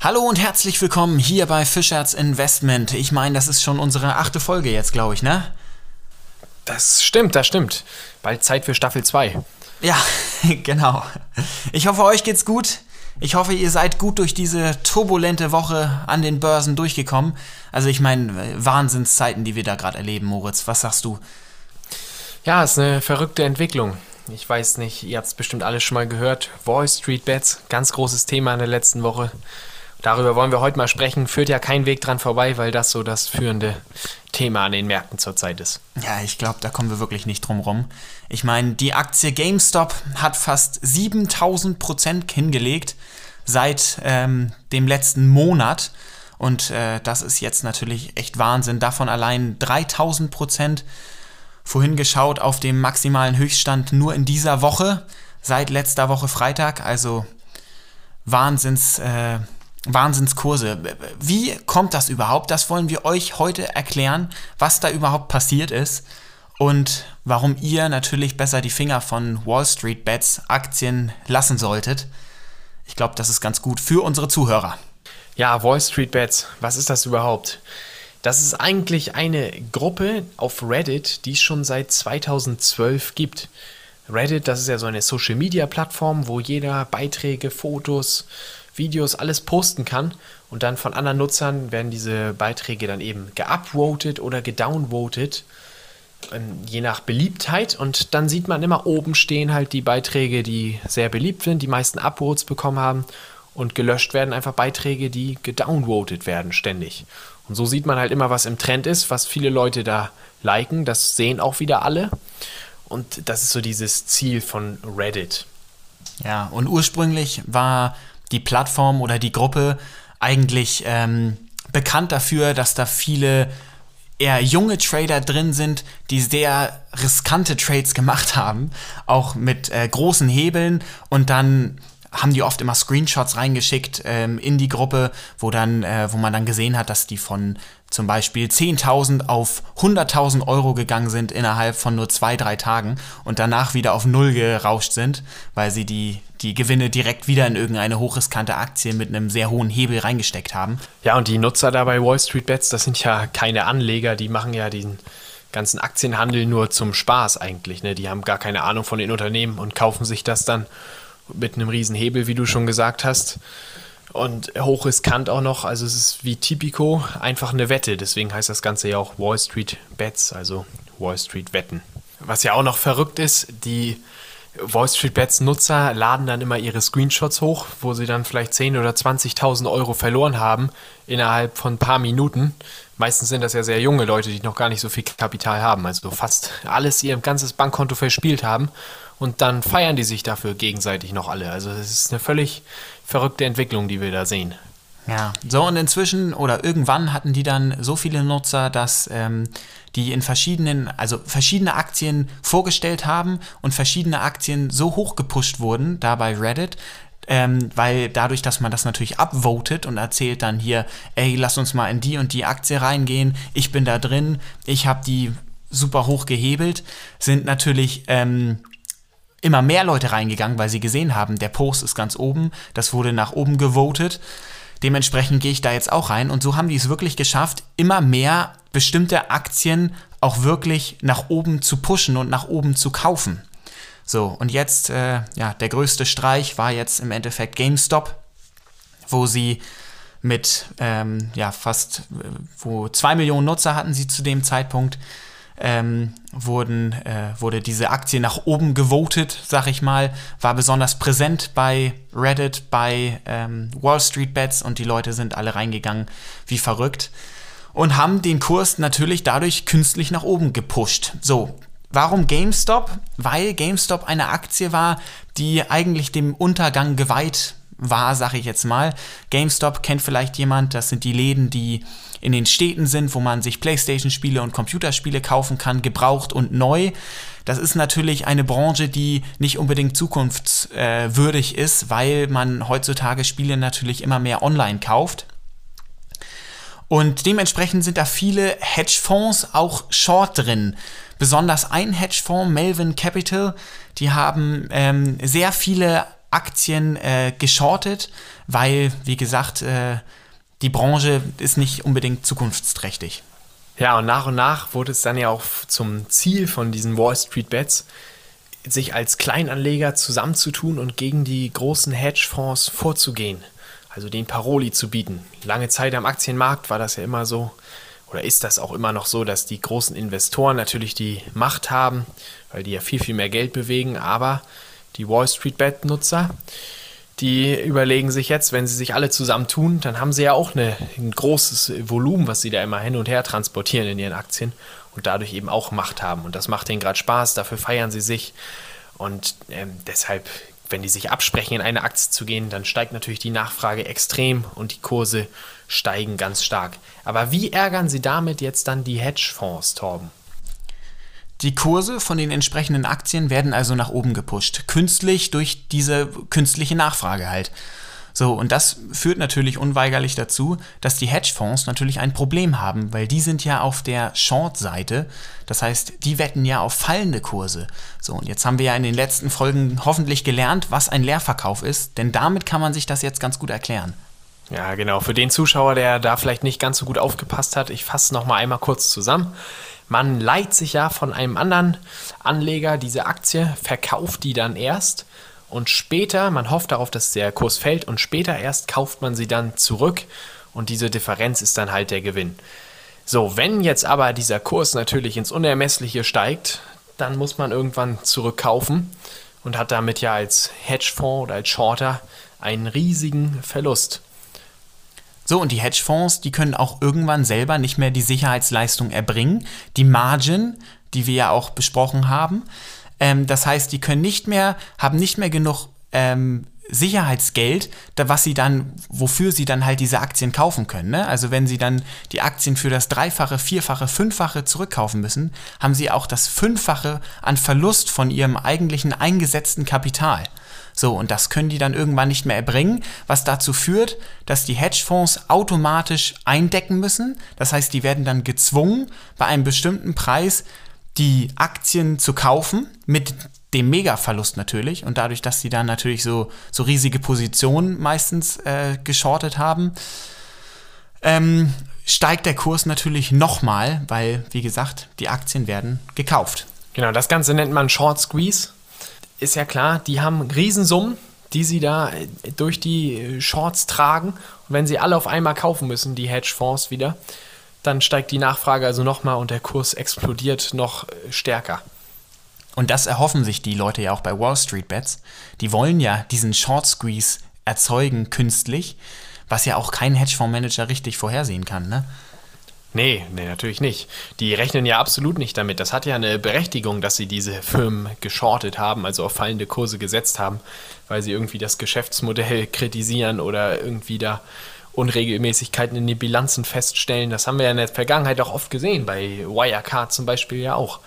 Hallo und herzlich willkommen hier bei Fischerts Investment. Ich meine, das ist schon unsere achte Folge jetzt, glaube ich, ne? Das stimmt, das stimmt. Bald Zeit für Staffel 2. Ja, genau. Ich hoffe, euch geht's gut. Ich hoffe, ihr seid gut durch diese turbulente Woche an den Börsen durchgekommen. Also ich meine, Wahnsinnszeiten, die wir da gerade erleben, Moritz. Was sagst du? Ja, ist eine verrückte Entwicklung. Ich weiß nicht, ihr habt es bestimmt alle schon mal gehört. Wall Street Bets, ganz großes Thema in der letzten Woche. Darüber wollen wir heute mal sprechen. Führt ja kein Weg dran vorbei, weil das so das führende Thema an den Märkten zurzeit ist. Ja, ich glaube, da kommen wir wirklich nicht drum rum. Ich meine, die Aktie GameStop hat fast 7000 Prozent hingelegt seit ähm, dem letzten Monat. Und äh, das ist jetzt natürlich echt Wahnsinn. Davon allein 3000 Prozent. Vorhin geschaut auf dem maximalen Höchststand nur in dieser Woche, seit letzter Woche Freitag. Also Wahnsinns. Äh, Wahnsinnskurse. Wie kommt das überhaupt? Das wollen wir euch heute erklären, was da überhaupt passiert ist und warum ihr natürlich besser die Finger von Wall Street Bets Aktien lassen solltet. Ich glaube, das ist ganz gut für unsere Zuhörer. Ja, Wall Street Bets, was ist das überhaupt? Das ist eigentlich eine Gruppe auf Reddit, die es schon seit 2012 gibt. Reddit, das ist ja so eine Social-Media-Plattform, wo jeder Beiträge, Fotos, Videos, alles posten kann. Und dann von anderen Nutzern werden diese Beiträge dann eben geupvotet oder gedownvotet, ähm, je nach Beliebtheit. Und dann sieht man immer oben stehen halt die Beiträge, die sehr beliebt sind, die meisten Upvotes bekommen haben. Und gelöscht werden einfach Beiträge, die gedownvotet werden ständig. Und so sieht man halt immer, was im Trend ist, was viele Leute da liken. Das sehen auch wieder alle. Und das ist so dieses Ziel von Reddit. Ja, und ursprünglich war die Plattform oder die Gruppe eigentlich ähm, bekannt dafür, dass da viele eher junge Trader drin sind, die sehr riskante Trades gemacht haben, auch mit äh, großen Hebeln. Und dann haben die oft immer Screenshots reingeschickt ähm, in die Gruppe, wo dann, äh, wo man dann gesehen hat, dass die von zum Beispiel 10.000 auf 100.000 Euro gegangen sind innerhalb von nur zwei, drei Tagen und danach wieder auf Null gerauscht sind, weil sie die, die Gewinne direkt wieder in irgendeine hochriskante Aktie mit einem sehr hohen Hebel reingesteckt haben. Ja, und die Nutzer da bei Wall Street Bets, das sind ja keine Anleger, die machen ja den ganzen Aktienhandel nur zum Spaß eigentlich. Ne? Die haben gar keine Ahnung von den Unternehmen und kaufen sich das dann mit einem riesen Hebel, wie du schon gesagt hast. Und hochriskant auch noch, also es ist wie Tipico einfach eine Wette. Deswegen heißt das Ganze ja auch Wall Street Bets, also Wall Street Wetten. Was ja auch noch verrückt ist, die Wall Street Bets Nutzer laden dann immer ihre Screenshots hoch, wo sie dann vielleicht 10.000 oder 20.000 Euro verloren haben innerhalb von ein paar Minuten. Meistens sind das ja sehr junge Leute, die noch gar nicht so viel Kapital haben, also fast alles ihr ganzes Bankkonto verspielt haben und dann feiern die sich dafür gegenseitig noch alle. Also es ist eine völlig verrückte Entwicklung, die wir da sehen. Ja, so und inzwischen oder irgendwann hatten die dann so viele Nutzer, dass ähm, die in verschiedenen, also verschiedene Aktien vorgestellt haben und verschiedene Aktien so hoch gepusht wurden, da bei Reddit, ähm, weil dadurch, dass man das natürlich upvotet und erzählt dann hier, ey, lass uns mal in die und die Aktie reingehen, ich bin da drin, ich habe die super hoch gehebelt, sind natürlich ähm, immer mehr Leute reingegangen, weil sie gesehen haben, der Post ist ganz oben, das wurde nach oben gewotet. Dementsprechend gehe ich da jetzt auch rein und so haben die es wirklich geschafft, immer mehr bestimmte Aktien auch wirklich nach oben zu pushen und nach oben zu kaufen. So, und jetzt, äh, ja, der größte Streich war jetzt im Endeffekt GameStop, wo sie mit ähm, ja, fast, äh, wo zwei Millionen Nutzer hatten sie zu dem Zeitpunkt, ähm, wurden, äh, wurde diese Aktie nach oben gewotet, sag ich mal, war besonders präsent bei Reddit, bei ähm, Wall Street Bets und die Leute sind alle reingegangen wie verrückt und haben den Kurs natürlich dadurch künstlich nach oben gepusht. So, warum GameStop? Weil GameStop eine Aktie war, die eigentlich dem Untergang geweiht war, sag ich jetzt mal. GameStop kennt vielleicht jemand, das sind die Läden, die in den Städten sind, wo man sich Playstation-Spiele und Computerspiele kaufen kann, gebraucht und neu. Das ist natürlich eine Branche, die nicht unbedingt zukunftswürdig ist, weil man heutzutage Spiele natürlich immer mehr online kauft. Und dementsprechend sind da viele Hedgefonds auch short drin. Besonders ein Hedgefonds, Melvin Capital, die haben ähm, sehr viele Aktien äh, geschortet, weil, wie gesagt, äh, die Branche ist nicht unbedingt zukunftsträchtig. Ja, und nach und nach wurde es dann ja auch zum Ziel von diesen Wall Street Bets, sich als Kleinanleger zusammenzutun und gegen die großen Hedgefonds vorzugehen. Also den Paroli zu bieten. Lange Zeit am Aktienmarkt war das ja immer so, oder ist das auch immer noch so, dass die großen Investoren natürlich die Macht haben, weil die ja viel, viel mehr Geld bewegen, aber die Wall Street Bet-Nutzer, die überlegen sich jetzt, wenn sie sich alle zusammentun, dann haben sie ja auch eine, ein großes Volumen, was sie da immer hin und her transportieren in ihren Aktien und dadurch eben auch Macht haben. Und das macht ihnen gerade Spaß, dafür feiern sie sich. Und ähm, deshalb, wenn die sich absprechen, in eine Aktie zu gehen, dann steigt natürlich die Nachfrage extrem und die Kurse steigen ganz stark. Aber wie ärgern sie damit jetzt dann die Hedgefonds, Torben? Die Kurse von den entsprechenden Aktien werden also nach oben gepusht. Künstlich durch diese künstliche Nachfrage halt. So, und das führt natürlich unweigerlich dazu, dass die Hedgefonds natürlich ein Problem haben, weil die sind ja auf der Short-Seite. Das heißt, die wetten ja auf fallende Kurse. So, und jetzt haben wir ja in den letzten Folgen hoffentlich gelernt, was ein Leerverkauf ist, denn damit kann man sich das jetzt ganz gut erklären. Ja, genau. Für den Zuschauer, der da vielleicht nicht ganz so gut aufgepasst hat, ich fasse noch mal einmal kurz zusammen. Man leiht sich ja von einem anderen Anleger diese Aktie, verkauft die dann erst und später, man hofft darauf, dass der Kurs fällt und später erst kauft man sie dann zurück und diese Differenz ist dann halt der Gewinn. So, wenn jetzt aber dieser Kurs natürlich ins Unermessliche steigt, dann muss man irgendwann zurückkaufen und hat damit ja als Hedgefonds oder als Shorter einen riesigen Verlust. So, und die Hedgefonds, die können auch irgendwann selber nicht mehr die Sicherheitsleistung erbringen. Die Margin, die wir ja auch besprochen haben. Ähm, das heißt, die können nicht mehr, haben nicht mehr genug ähm, Sicherheitsgeld, da was sie dann, wofür sie dann halt diese Aktien kaufen können. Ne? Also wenn sie dann die Aktien für das Dreifache, Vierfache, Fünffache zurückkaufen müssen, haben sie auch das Fünffache an Verlust von ihrem eigentlichen eingesetzten Kapital. So, und das können die dann irgendwann nicht mehr erbringen, was dazu führt, dass die Hedgefonds automatisch eindecken müssen. Das heißt, die werden dann gezwungen, bei einem bestimmten Preis die Aktien zu kaufen, mit dem Mega-Verlust natürlich. Und dadurch, dass sie dann natürlich so, so riesige Positionen meistens äh, geschortet haben, ähm, steigt der Kurs natürlich nochmal, weil, wie gesagt, die Aktien werden gekauft. Genau, das Ganze nennt man Short Squeeze ist ja klar, die haben Riesensummen, die sie da äh, durch die äh, Shorts tragen. Und wenn sie alle auf einmal kaufen müssen, die Hedgefonds wieder, dann steigt die Nachfrage also nochmal und der Kurs explodiert noch äh, stärker. Und das erhoffen sich die Leute ja auch bei Wall Street Bets. Die wollen ja diesen Short Squeeze erzeugen künstlich, was ja auch kein Hedgefondsmanager richtig vorhersehen kann, ne? Nee, nee, natürlich nicht. Die rechnen ja absolut nicht damit. Das hat ja eine Berechtigung, dass sie diese Firmen geschortet haben, also auf fallende Kurse gesetzt haben, weil sie irgendwie das Geschäftsmodell kritisieren oder irgendwie da Unregelmäßigkeiten in den Bilanzen feststellen. Das haben wir ja in der Vergangenheit auch oft gesehen, bei Wirecard zum Beispiel ja auch.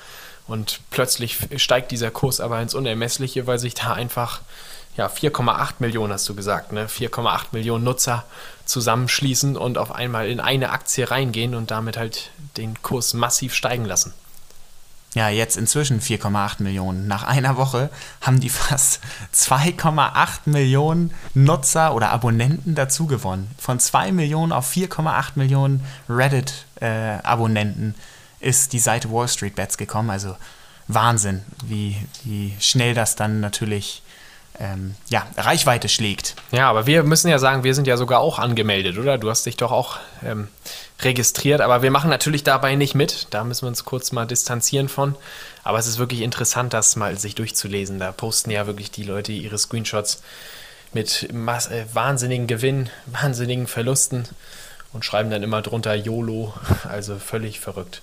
Und plötzlich steigt dieser Kurs aber ins Unermessliche, weil sich da einfach ja, 4,8 Millionen hast du gesagt, ne? 4,8 Millionen Nutzer zusammenschließen und auf einmal in eine Aktie reingehen und damit halt den Kurs massiv steigen lassen. Ja, jetzt inzwischen 4,8 Millionen. Nach einer Woche haben die fast 2,8 Millionen Nutzer oder Abonnenten dazu gewonnen. Von 2 Millionen auf 4,8 Millionen Reddit-Abonnenten äh, ist die Seite Wall Street Bets gekommen. Also Wahnsinn, wie, wie schnell das dann natürlich ähm, ja, Reichweite schlägt. Ja, aber wir müssen ja sagen, wir sind ja sogar auch angemeldet, oder? Du hast dich doch auch ähm, registriert, aber wir machen natürlich dabei nicht mit. Da müssen wir uns kurz mal distanzieren von. Aber es ist wirklich interessant, das mal sich durchzulesen. Da posten ja wirklich die Leute ihre Screenshots mit äh, wahnsinnigen Gewinn, wahnsinnigen Verlusten und schreiben dann immer drunter YOLO. Also völlig verrückt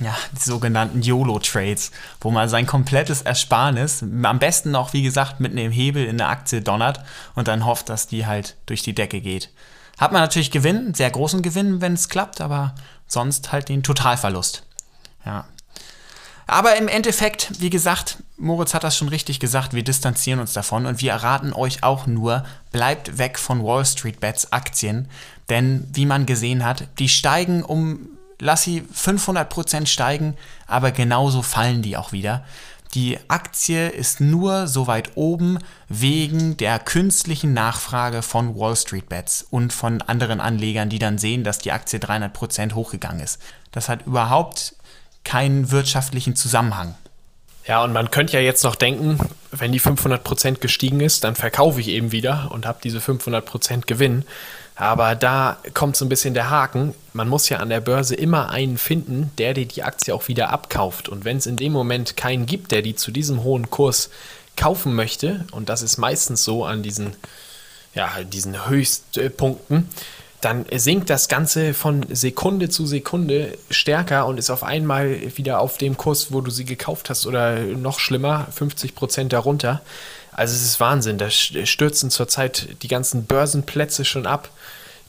ja, die sogenannten YOLO-Trades, wo man sein komplettes Ersparnis, am besten noch, wie gesagt, mit einem Hebel in der Aktie donnert und dann hofft, dass die halt durch die Decke geht. Hat man natürlich Gewinn, sehr großen Gewinn, wenn es klappt, aber sonst halt den Totalverlust. Ja. Aber im Endeffekt, wie gesagt, Moritz hat das schon richtig gesagt, wir distanzieren uns davon und wir erraten euch auch nur, bleibt weg von Wall Street Bets Aktien, Denn wie man gesehen hat, die steigen um, lass sie 500% steigen, aber genauso fallen die auch wieder. Die Aktie ist nur so weit oben wegen der künstlichen Nachfrage von Wall Street Bets und von anderen Anlegern, die dann sehen, dass die Aktie 300% hochgegangen ist. Das hat überhaupt keinen wirtschaftlichen Zusammenhang. Ja, und man könnte ja jetzt noch denken, wenn die 500% gestiegen ist, dann verkaufe ich eben wieder und habe diese 500% Gewinn. Aber da kommt so ein bisschen der Haken. Man muss ja an der Börse immer einen finden, der dir die Aktie auch wieder abkauft. Und wenn es in dem Moment keinen gibt, der die zu diesem hohen Kurs kaufen möchte, und das ist meistens so an diesen, ja, diesen Höchstpunkten, dann sinkt das Ganze von Sekunde zu Sekunde stärker und ist auf einmal wieder auf dem Kurs, wo du sie gekauft hast, oder noch schlimmer, 50 Prozent darunter. Also es ist Wahnsinn. Da stürzen zurzeit die ganzen Börsenplätze schon ab.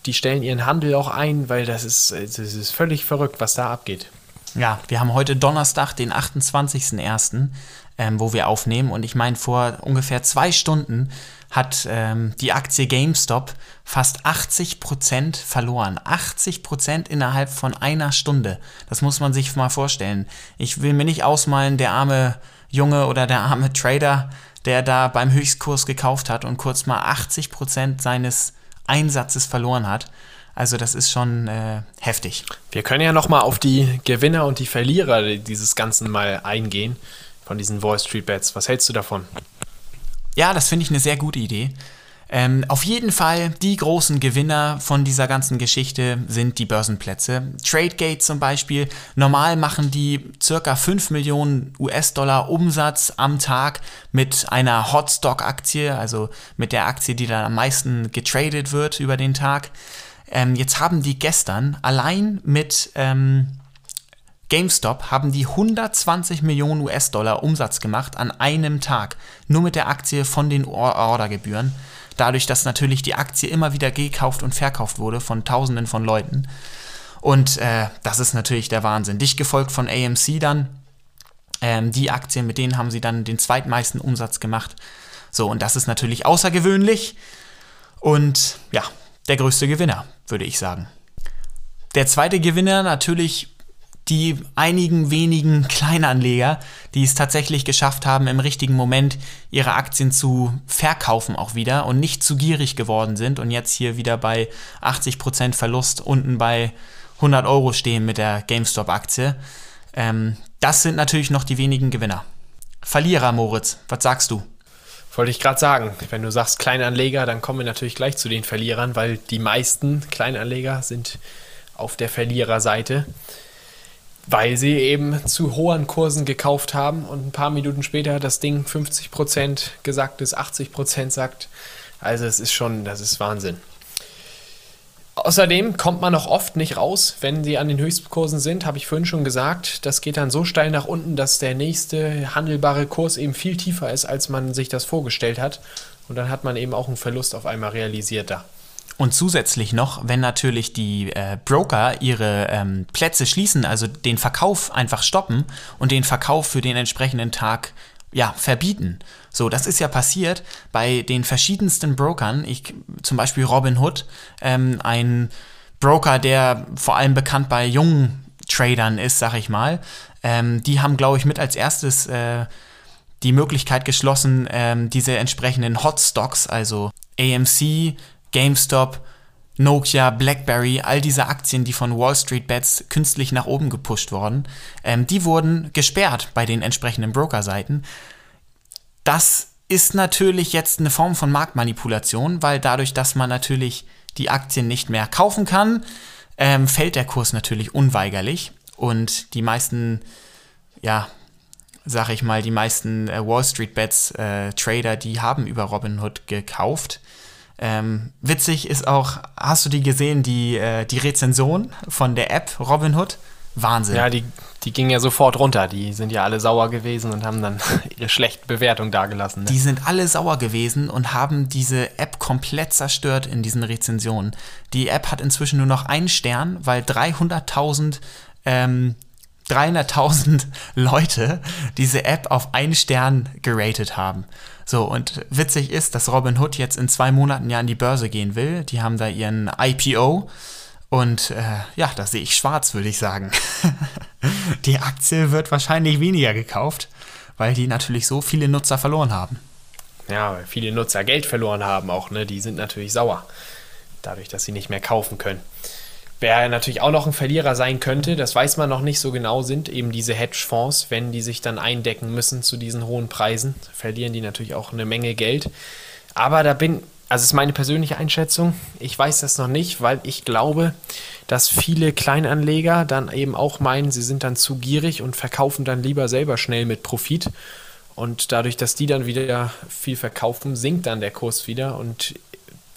Die stellen ihren Handel auch ein, weil das ist, das ist völlig verrückt, was da abgeht. Ja, wir haben heute Donnerstag, den 28.01., ähm, wo wir aufnehmen. Und ich meine, vor ungefähr zwei Stunden hat ähm, die Aktie GameStop fast 80% verloren. 80% innerhalb von einer Stunde. Das muss man sich mal vorstellen. Ich will mir nicht ausmalen, der arme Junge oder der arme Trader, der da beim Höchstkurs gekauft hat und kurz mal 80% seines Einsatzes verloren hat. Also das ist schon äh, heftig. Wir können ja noch mal auf die Gewinner und die Verlierer dieses Ganzen mal eingehen von diesen Wall Street Bets. Was hältst du davon? Ja, das finde ich eine sehr gute Idee. Ähm, auf jeden Fall, die großen Gewinner von dieser ganzen Geschichte sind die Börsenplätze. TradeGate zum Beispiel, normal machen die circa 5 Millionen US-Dollar Umsatz am Tag mit einer Hotstock-Aktie, also mit der Aktie, die dann am meisten getradet wird über den Tag. Ähm, jetzt haben die gestern allein mit ähm, GameStop haben die 120 Millionen US-Dollar Umsatz gemacht an einem Tag, nur mit der Aktie von den Ordergebühren dadurch, dass natürlich die Aktie immer wieder gekauft und verkauft wurde von Tausenden von Leuten. Und äh, das ist natürlich der Wahnsinn. Dicht gefolgt von AMC dann. Ähm, die Aktien, mit denen haben sie dann den zweitmeisten Umsatz gemacht. So, und das ist natürlich außergewöhnlich. Und ja, der größte Gewinner, würde ich sagen. Der zweite Gewinner natürlich die einigen wenigen Kleinanleger, die es tatsächlich geschafft haben, im richtigen Moment ihre Aktien zu verkaufen auch wieder und nicht zu gierig geworden sind und jetzt hier wieder bei 80% Verlust unten bei 100 Euro stehen mit der GameStop-Aktie. Ähm, das sind natürlich noch die wenigen Gewinner. Verlierer, Moritz, was sagst du? Wollte ich gerade sagen, wenn du sagst Kleinanleger, dann kommen wir natürlich gleich zu den Verlierern, weil die meisten Kleinanleger sind auf der Verliererseite weil sie eben zu hohen Kursen gekauft haben und ein paar Minuten später das Ding 50% gesagt ist, 80% sagt. Also es ist schon, das ist Wahnsinn. Außerdem kommt man noch oft nicht raus, wenn sie an den Höchstkursen sind, habe ich vorhin schon gesagt. Das geht dann so steil nach unten, dass der nächste handelbare Kurs eben viel tiefer ist, als man sich das vorgestellt hat. Und dann hat man eben auch einen Verlust auf einmal realisiert da. Und zusätzlich noch, wenn natürlich die äh, Broker ihre ähm, Plätze schließen, also den Verkauf einfach stoppen und den Verkauf für den entsprechenden Tag ja, verbieten. So, das ist ja passiert bei den verschiedensten Brokern. Ich, zum Beispiel Robinhood, ähm, ein Broker, der vor allem bekannt bei jungen Tradern ist, sag ich mal. Ähm, die haben, glaube ich, mit als erstes äh, die Möglichkeit geschlossen, ähm, diese entsprechenden Hotstocks, also AMC, GameStop, Nokia, BlackBerry, all diese Aktien, die von Wall Street Bets künstlich nach oben gepusht wurden, ähm, die wurden gesperrt bei den entsprechenden Brokerseiten. Das ist natürlich jetzt eine Form von Marktmanipulation, weil dadurch, dass man natürlich die Aktien nicht mehr kaufen kann, ähm, fällt der Kurs natürlich unweigerlich und die meisten, ja, sag ich mal, die meisten äh, Wall Street Bets äh, Trader, die haben über Robinhood gekauft ähm, witzig ist auch, hast du die gesehen, die, äh, die Rezension von der App Robinhood? Wahnsinn. Ja, die, die ging ja sofort runter. Die sind ja alle sauer gewesen und haben dann ihre schlechte Bewertung dagelassen. Ne? Die sind alle sauer gewesen und haben diese App komplett zerstört in diesen Rezensionen. Die App hat inzwischen nur noch einen Stern, weil 300.000 ähm, 300.000 Leute diese App auf einen Stern geratet haben. So, und witzig ist, dass Robinhood jetzt in zwei Monaten ja an die Börse gehen will. Die haben da ihren IPO. Und äh, ja, da sehe ich schwarz, würde ich sagen. die Aktie wird wahrscheinlich weniger gekauft, weil die natürlich so viele Nutzer verloren haben. Ja, weil viele Nutzer Geld verloren haben auch, ne? Die sind natürlich sauer. Dadurch, dass sie nicht mehr kaufen können. Wer natürlich auch noch ein Verlierer sein könnte, das weiß man noch nicht so genau, sind eben diese Hedgefonds. Wenn die sich dann eindecken müssen zu diesen hohen Preisen, verlieren die natürlich auch eine Menge Geld. Aber da bin, also ist meine persönliche Einschätzung, ich weiß das noch nicht, weil ich glaube, dass viele Kleinanleger dann eben auch meinen, sie sind dann zu gierig und verkaufen dann lieber selber schnell mit Profit. Und dadurch, dass die dann wieder viel verkaufen, sinkt dann der Kurs wieder und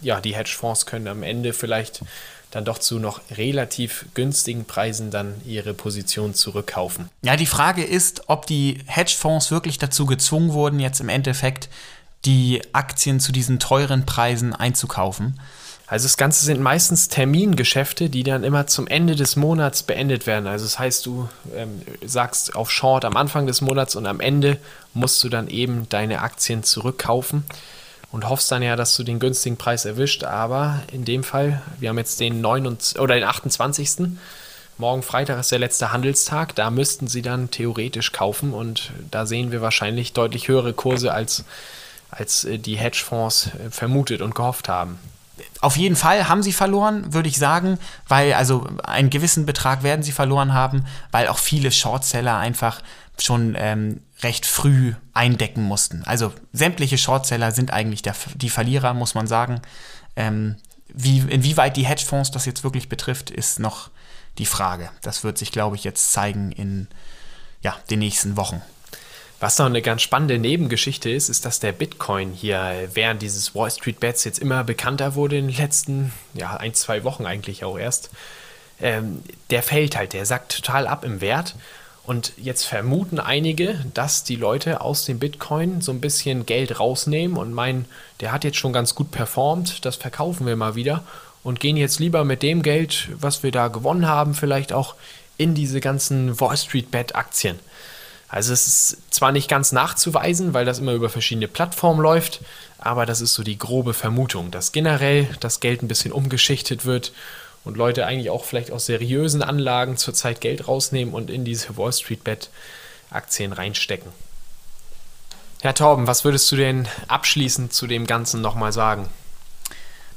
ja, die Hedgefonds können am Ende vielleicht dann doch zu noch relativ günstigen Preisen dann ihre Position zurückkaufen. Ja, die Frage ist, ob die Hedgefonds wirklich dazu gezwungen wurden, jetzt im Endeffekt die Aktien zu diesen teuren Preisen einzukaufen. Also das Ganze sind meistens Termingeschäfte, die dann immer zum Ende des Monats beendet werden. Also das heißt, du ähm, sagst auf Short am Anfang des Monats und am Ende musst du dann eben deine Aktien zurückkaufen und hoffst dann ja, dass du den günstigen Preis erwischt. Aber in dem Fall, wir haben jetzt den 29, oder den 28. Morgen Freitag ist der letzte Handelstag. Da müssten sie dann theoretisch kaufen und da sehen wir wahrscheinlich deutlich höhere Kurse als, als äh, die Hedgefonds äh, vermutet und gehofft haben. Auf jeden Fall haben sie verloren, würde ich sagen, weil also einen gewissen Betrag werden sie verloren haben, weil auch viele Shortseller einfach schon ähm, recht früh eindecken mussten. Also sämtliche Shortseller sind eigentlich der, die Verlierer, muss man sagen. Ähm, wie, inwieweit die Hedgefonds das jetzt wirklich betrifft, ist noch die Frage. Das wird sich, glaube ich, jetzt zeigen in ja, den nächsten Wochen. Was noch eine ganz spannende Nebengeschichte ist, ist, dass der Bitcoin hier während dieses Wall Street Bets jetzt immer bekannter wurde in den letzten, ja, ein, zwei Wochen eigentlich auch erst. Ähm, der fällt halt, der sackt total ab im Wert. Und jetzt vermuten einige, dass die Leute aus dem Bitcoin so ein bisschen Geld rausnehmen und meinen, der hat jetzt schon ganz gut performt, das verkaufen wir mal wieder und gehen jetzt lieber mit dem Geld, was wir da gewonnen haben, vielleicht auch in diese ganzen Wall Street Bet Aktien. Also es ist zwar nicht ganz nachzuweisen, weil das immer über verschiedene Plattformen läuft, aber das ist so die grobe Vermutung, dass generell das Geld ein bisschen umgeschichtet wird und Leute eigentlich auch vielleicht aus seriösen Anlagen zurzeit Geld rausnehmen und in diese Wall Street Bet Aktien reinstecken. Herr Torben, was würdest du denn abschließend zu dem Ganzen nochmal sagen?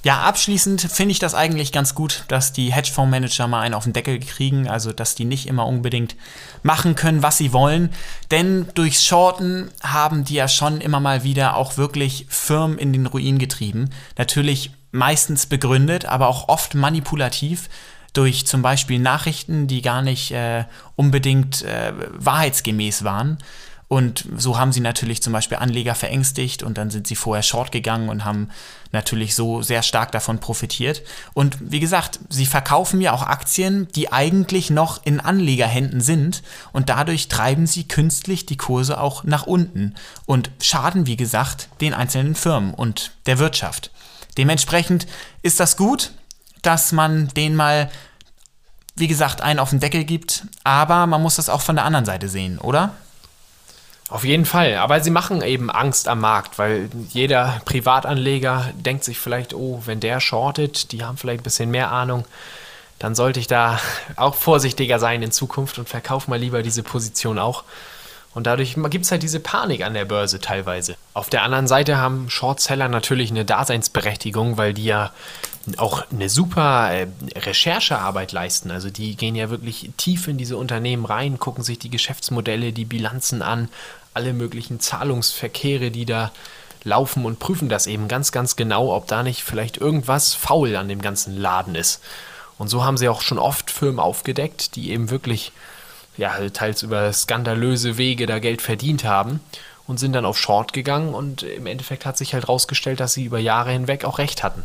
Ja, abschließend finde ich das eigentlich ganz gut, dass die Hedgefondsmanager mal einen auf den Deckel kriegen, also dass die nicht immer unbedingt machen können, was sie wollen. Denn durchs Shorten haben die ja schon immer mal wieder auch wirklich Firmen in den Ruin getrieben. Natürlich meistens begründet, aber auch oft manipulativ durch zum Beispiel Nachrichten, die gar nicht äh, unbedingt äh, wahrheitsgemäß waren. Und so haben sie natürlich zum Beispiel Anleger verängstigt und dann sind sie vorher short gegangen und haben natürlich so sehr stark davon profitiert. Und wie gesagt, sie verkaufen ja auch Aktien, die eigentlich noch in Anlegerhänden sind und dadurch treiben sie künstlich die Kurse auch nach unten und schaden, wie gesagt, den einzelnen Firmen und der Wirtschaft. Dementsprechend ist das gut, dass man den mal, wie gesagt, einen auf den Deckel gibt, aber man muss das auch von der anderen Seite sehen, oder? Auf jeden Fall, aber sie machen eben Angst am Markt, weil jeder Privatanleger denkt sich vielleicht, oh, wenn der shortet, die haben vielleicht ein bisschen mehr Ahnung, dann sollte ich da auch vorsichtiger sein in Zukunft und verkaufe mal lieber diese Position auch. Und dadurch gibt es halt diese Panik an der Börse teilweise. Auf der anderen Seite haben Shortseller natürlich eine Daseinsberechtigung, weil die ja auch eine super äh, Recherchearbeit leisten. Also die gehen ja wirklich tief in diese Unternehmen rein, gucken sich die Geschäftsmodelle, die Bilanzen an, alle möglichen Zahlungsverkehre, die da laufen und prüfen das eben ganz, ganz genau, ob da nicht vielleicht irgendwas faul an dem ganzen Laden ist. Und so haben sie auch schon oft Firmen aufgedeckt, die eben wirklich ja, teils über skandalöse Wege da Geld verdient haben und sind dann auf Short gegangen und im Endeffekt hat sich halt rausgestellt, dass sie über Jahre hinweg auch recht hatten.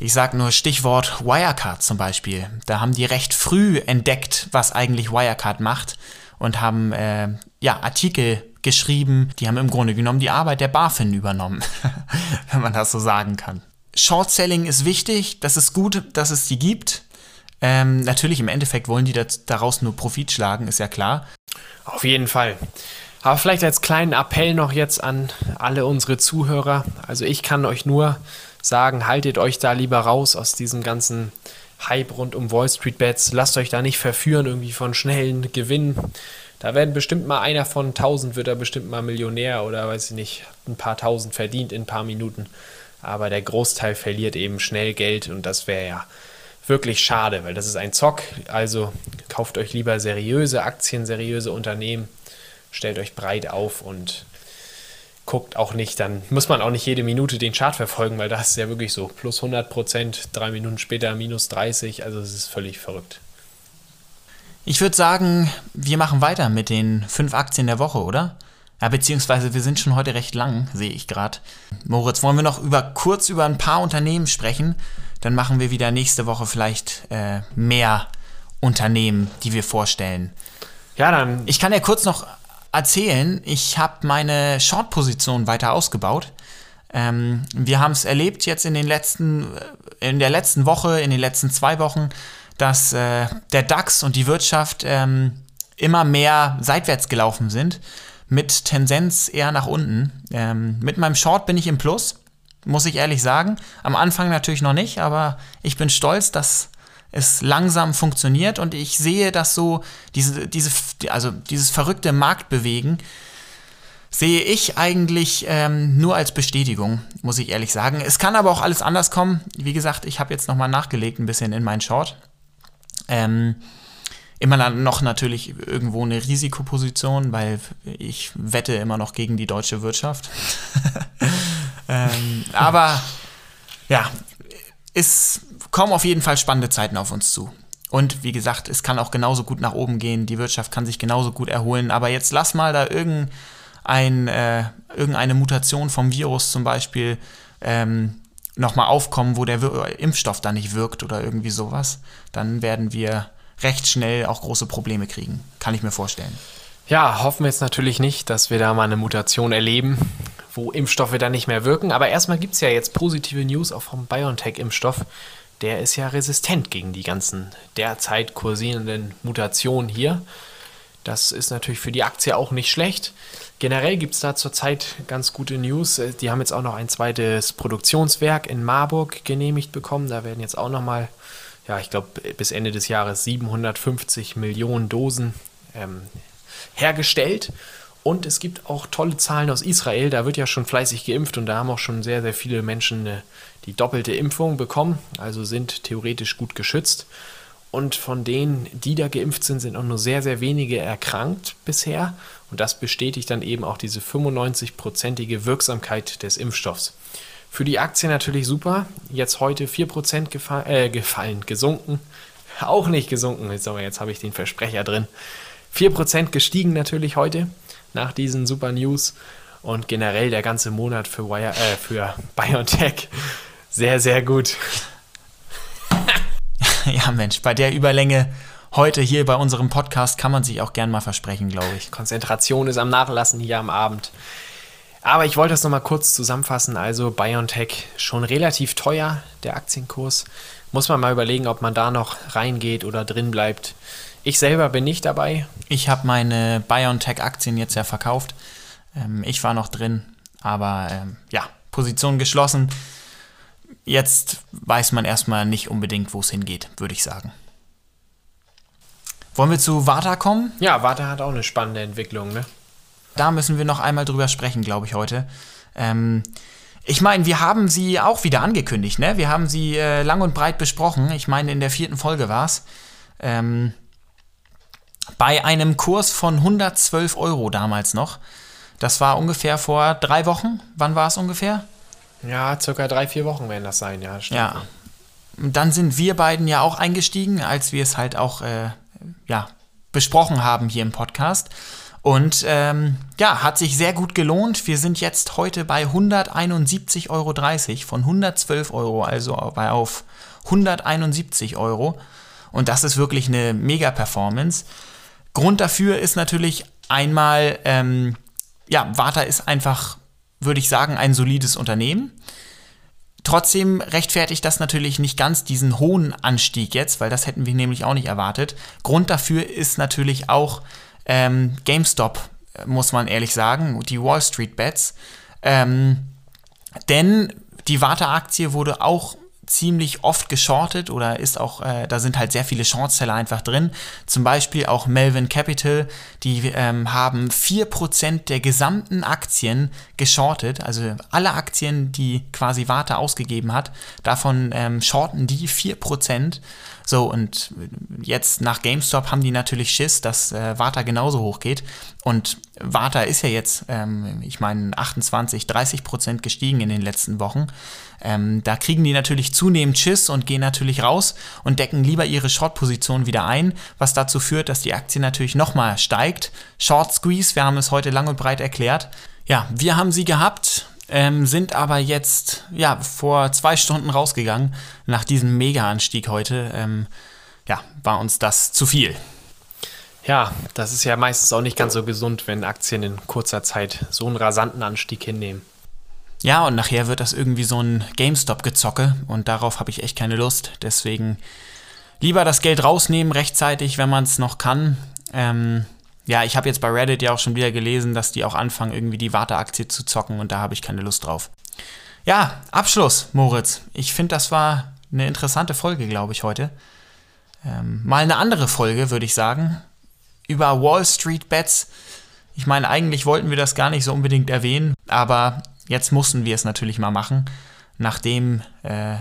Ich sage nur Stichwort Wirecard zum Beispiel. Da haben die recht früh entdeckt, was eigentlich Wirecard macht und haben äh, ja, Artikel geschrieben, die haben im Grunde genommen die Arbeit der BaFin übernommen, wenn man das so sagen kann. Short Selling ist wichtig, das ist gut, dass es die gibt, Ähm, natürlich, im Endeffekt wollen die das, daraus nur Profit schlagen, ist ja klar. Auf jeden Fall. Aber vielleicht als kleinen Appell noch jetzt an alle unsere Zuhörer. Also ich kann euch nur sagen, haltet euch da lieber raus aus diesem ganzen Hype rund um Wall Street Bets. Lasst euch da nicht verführen irgendwie von schnellen Gewinnen. Da werden bestimmt mal einer von 1000 wird da bestimmt mal Millionär oder weiß ich nicht, ein paar tausend verdient in ein paar Minuten. Aber der Großteil verliert eben schnell Geld und das wäre ja wirklich schade, weil das ist ein Zock. Also kauft euch lieber seriöse Aktien, seriöse Unternehmen, stellt euch breit auf und guckt auch nicht, dann muss man auch nicht jede Minute den Chart verfolgen, weil das ist ja wirklich so. Plus 100 Prozent, drei Minuten später minus 30, also es ist völlig verrückt. Ich würde sagen, wir machen weiter mit den fünf Aktien der Woche, oder? Ja, beziehungsweise wir sind schon heute recht lang, sehe ich gerade. Moritz, wollen wir noch über, kurz über ein paar Unternehmen sprechen? Dann machen wir wieder nächste Woche vielleicht äh, mehr Unternehmen, die wir vorstellen. Ja, dann. Ich kann ja kurz noch erzählen, ich habe meine Short-Position weiter ausgebaut. Ähm, wir haben es erlebt jetzt in den letzten, äh, in der letzten Woche, in den letzten zwei Wochen, dass äh, der DAX und die Wirtschaft ähm, immer mehr seitwärts gelaufen sind, mit Tendenz eher nach unten. Ähm, mit meinem Short bin ich im Plus, muss ich ehrlich sagen. Am Anfang natürlich noch nicht, aber ich bin stolz, dass es langsam funktioniert und ich sehe, dass so diese, diese, also dieses verrückte Marktbewegen sehe ich eigentlich ähm, nur als Bestätigung, muss ich ehrlich sagen. Es kann aber auch alles anders kommen. Wie gesagt, ich habe jetzt nochmal nachgelegt ein bisschen in meinen Short. Ähm, immer noch natürlich irgendwo eine Risikoposition, weil ich wette immer noch gegen die deutsche Wirtschaft. ähm, aber ja, ist kommen auf jeden Fall spannende Zeiten auf uns zu. Und wie gesagt, es kann auch genauso gut nach oben gehen, die Wirtschaft kann sich genauso gut erholen. Aber jetzt lass mal da irgendein, äh, irgendeine Mutation vom Virus zum Beispiel ähm, nochmal aufkommen, wo der Wir Impfstoff dann nicht wirkt oder irgendwie sowas. Dann werden wir recht schnell auch große Probleme kriegen. Kann ich mir vorstellen. Ja, hoffen wir jetzt natürlich nicht, dass wir da mal eine Mutation erleben, wo Impfstoffe dann nicht mehr wirken. Aber erstmal gibt es ja jetzt positive News auch vom BioNTech-Impfstoff der ist ja resistent gegen die ganzen derzeit kursierenden Mutationen hier. Das ist natürlich für die Aktie auch nicht schlecht. Generell gibt es da zurzeit ganz gute News. Die haben jetzt auch noch ein zweites Produktionswerk in Marburg genehmigt bekommen. Da werden jetzt auch nochmal, ja, ich glaube, bis Ende des Jahres 750 Millionen Dosen ähm, hergestellt. Und es gibt auch tolle Zahlen aus Israel. Da wird ja schon fleißig geimpft und da haben auch schon sehr, sehr viele Menschen eine die doppelte Impfung bekommen, also sind theoretisch gut geschützt. Und von denen, die da geimpft sind, sind auch nur sehr, sehr wenige erkrankt bisher. Und das bestätigt dann eben auch diese 95-prozentige Wirksamkeit des Impfstoffs. Für die Aktie natürlich super. Jetzt heute 4% gefa äh, gefallen, gesunken. Auch nicht gesunken, jetzt, aber jetzt habe ich den Versprecher drin. 4% gestiegen natürlich heute nach diesen super News. Und generell der ganze Monat für, Wire, äh, für BioNTech sehr, sehr gut. ja, Mensch, bei der Überlänge heute hier bei unserem Podcast kann man sich auch gern mal versprechen, glaube ich. Konzentration ist am Nachlassen hier am Abend. Aber ich wollte das nochmal kurz zusammenfassen. Also BioNTech schon relativ teuer, der Aktienkurs. Muss man mal überlegen, ob man da noch reingeht oder drin bleibt. Ich selber bin nicht dabei. Ich habe meine BioNTech-Aktien jetzt ja verkauft. Ähm, ich war noch drin, aber ähm, ja, Position geschlossen jetzt weiß man erstmal nicht unbedingt, wo es hingeht, würde ich sagen. Wollen wir zu Vata kommen? Ja, Vata hat auch eine spannende Entwicklung, ne? Da müssen wir noch einmal drüber sprechen, glaube ich, heute. Ähm, ich meine, wir haben sie auch wieder angekündigt, ne? Wir haben sie äh, lang und breit besprochen. Ich meine, in der vierten Folge war es. Ähm, bei einem Kurs von 112 Euro damals noch. Das war ungefähr vor drei Wochen. Wann war es ungefähr? Ja, circa drei, vier Wochen werden das sein, ja. Stimmt. Ja. Dann sind wir beiden ja auch eingestiegen, als wir es halt auch äh, ja, besprochen haben hier im Podcast. Und ähm, ja, hat sich sehr gut gelohnt. Wir sind jetzt heute bei 171,30 Euro von 112 Euro, also bei auf 171 Euro. Und das ist wirklich eine Mega-Performance. Grund dafür ist natürlich einmal, ähm, ja, Warta ist einfach würde ich sagen, ein solides Unternehmen. Trotzdem rechtfertigt das natürlich nicht ganz diesen hohen Anstieg jetzt, weil das hätten wir nämlich auch nicht erwartet. Grund dafür ist natürlich auch ähm, GameStop, muss man ehrlich sagen, die Wall Street Bets. Ähm, denn die Warta-Aktie wurde auch ziemlich oft geschortet oder ist auch, äh, da sind halt sehr viele Shortseller einfach drin. Zum Beispiel auch Melvin Capital, die ähm, haben 4% der gesamten Aktien geschortet, also alle Aktien, die quasi Warte ausgegeben hat, davon ähm, shorten die 4%. So, und jetzt nach GameStop haben die natürlich Schiss, dass äh, Warta genauso hoch geht. Und Warta ist ja jetzt, ähm, ich meine, 28, 30 Prozent gestiegen in den letzten Wochen. Ähm, da kriegen die natürlich zunehmend Schiss und gehen natürlich raus und decken lieber ihre Short-Position wieder ein, was dazu führt, dass die Aktie natürlich nochmal steigt. Short Squeeze, wir haben es heute lang und breit erklärt. Ja, wir haben sie gehabt ähm, sind aber jetzt ja vor zwei Stunden rausgegangen. Nach diesem Mega-Anstieg heute ähm, ja, war uns das zu viel. Ja, das ist ja meistens auch nicht ganz so gesund, wenn Aktien in kurzer Zeit so einen rasanten Anstieg hinnehmen. Ja, und nachher wird das irgendwie so ein GameStop-Gezocke und darauf habe ich echt keine Lust. Deswegen lieber das Geld rausnehmen rechtzeitig, wenn man es noch kann. Ähm, ja, ich habe jetzt bei Reddit ja auch schon wieder gelesen, dass die auch anfangen, irgendwie die Warteaktie zu zocken und da habe ich keine Lust drauf. Ja, Abschluss, Moritz. Ich finde, das war eine interessante Folge, glaube ich, heute. Ähm, mal eine andere Folge, würde ich sagen, über Wall Street Bets. Ich meine, eigentlich wollten wir das gar nicht so unbedingt erwähnen, aber jetzt mussten wir es natürlich mal machen, nachdem äh,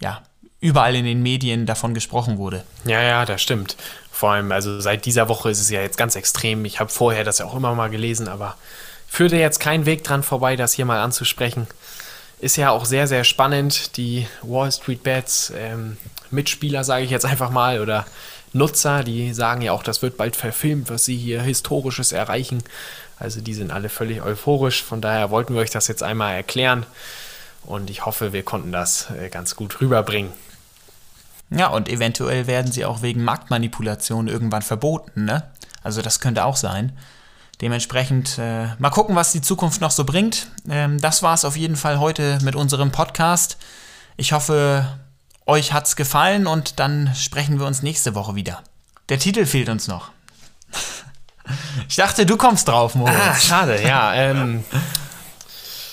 ja überall in den Medien davon gesprochen wurde. Ja, ja, das stimmt. Vor allem, also seit dieser Woche ist es ja jetzt ganz extrem. Ich habe vorher das ja auch immer mal gelesen, aber führte jetzt kein Weg dran vorbei, das hier mal anzusprechen. Ist ja auch sehr, sehr spannend. Die Wall Street Bets, ähm, Mitspieler, sage ich jetzt einfach mal, oder Nutzer, die sagen ja auch, das wird bald verfilmt, was sie hier Historisches erreichen. Also die sind alle völlig euphorisch. Von daher wollten wir euch das jetzt einmal erklären. Und ich hoffe, wir konnten das äh, ganz gut rüberbringen. Ja, und eventuell werden sie auch wegen Marktmanipulation irgendwann verboten, ne? Also das könnte auch sein. Dementsprechend äh, mal gucken, was die Zukunft noch so bringt. Ähm, das war es auf jeden Fall heute mit unserem Podcast. Ich hoffe, euch hat's gefallen und dann sprechen wir uns nächste Woche wieder. Der Titel fehlt uns noch. ich dachte, du kommst drauf, Moritz. Ah, schade, ja. Ähm,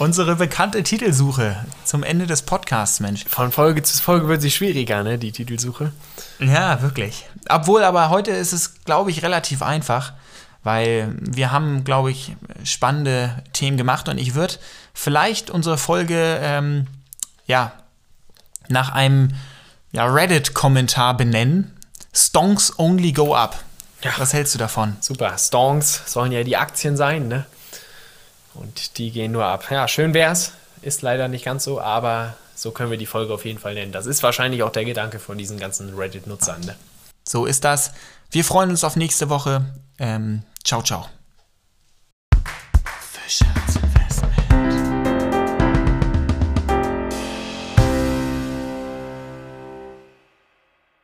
Unsere bekannte Titelsuche zum Ende des Podcasts, Mensch. Von Folge zu Folge wird sie schwieriger, ne, die Titelsuche. Ja, wirklich. Obwohl, aber heute ist es, glaube ich, relativ einfach, weil wir haben, glaube ich, spannende Themen gemacht und ich würde vielleicht unsere Folge, ähm, ja, nach einem ja, Reddit-Kommentar benennen. Stonks only go up. Ja. Was hältst du davon? Super. Stonks sollen ja die Aktien sein, ne? Und die gehen nur ab. Ja, schön wär's. Ist leider nicht ganz so, aber so können wir die Folge auf jeden Fall nennen. Das ist wahrscheinlich auch der Gedanke von diesen ganzen Reddit-Nutzern. Ne? So ist das. Wir freuen uns auf nächste Woche. Ähm, ciao, ciao.